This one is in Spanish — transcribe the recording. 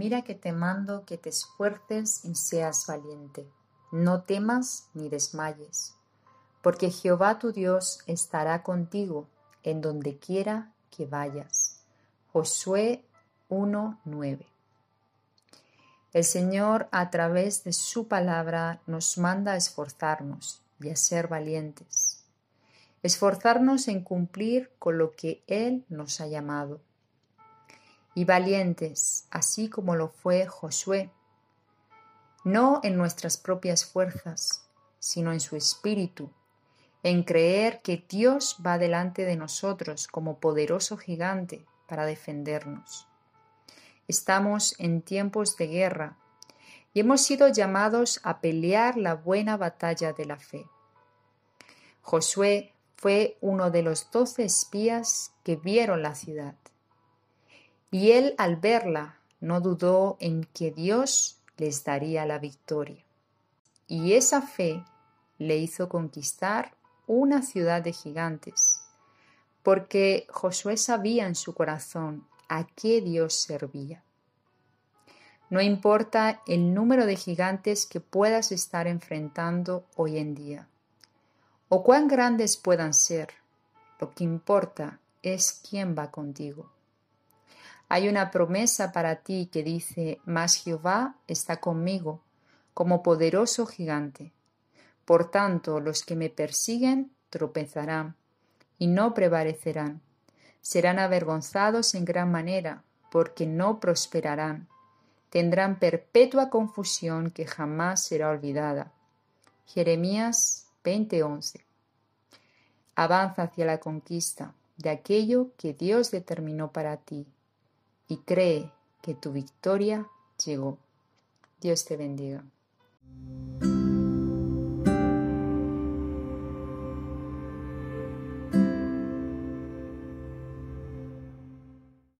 mira que te mando que te esfuerces y seas valiente. No temas ni desmayes, porque Jehová tu Dios estará contigo en donde quiera que vayas. Josué 1.9 El Señor a través de su palabra nos manda a esforzarnos y a ser valientes. Esforzarnos en cumplir con lo que Él nos ha llamado y valientes, así como lo fue Josué, no en nuestras propias fuerzas, sino en su espíritu, en creer que Dios va delante de nosotros como poderoso gigante para defendernos. Estamos en tiempos de guerra y hemos sido llamados a pelear la buena batalla de la fe. Josué fue uno de los doce espías que vieron la ciudad y él al verla no dudó en que Dios les daría la victoria. Y esa fe le hizo conquistar una ciudad de gigantes, porque Josué sabía en su corazón a qué Dios servía. No importa el número de gigantes que puedas estar enfrentando hoy en día, o cuán grandes puedan ser, lo que importa es quién va contigo. Hay una promesa para ti que dice, Mas Jehová está conmigo como poderoso gigante. Por tanto, los que me persiguen tropezarán y no prevalecerán. Serán avergonzados en gran manera, porque no prosperarán. Tendrán perpetua confusión que jamás será olvidada. Jeremías 20:11 Avanza hacia la conquista de aquello que Dios determinó para ti y cree que tu victoria llegó. Dios te bendiga.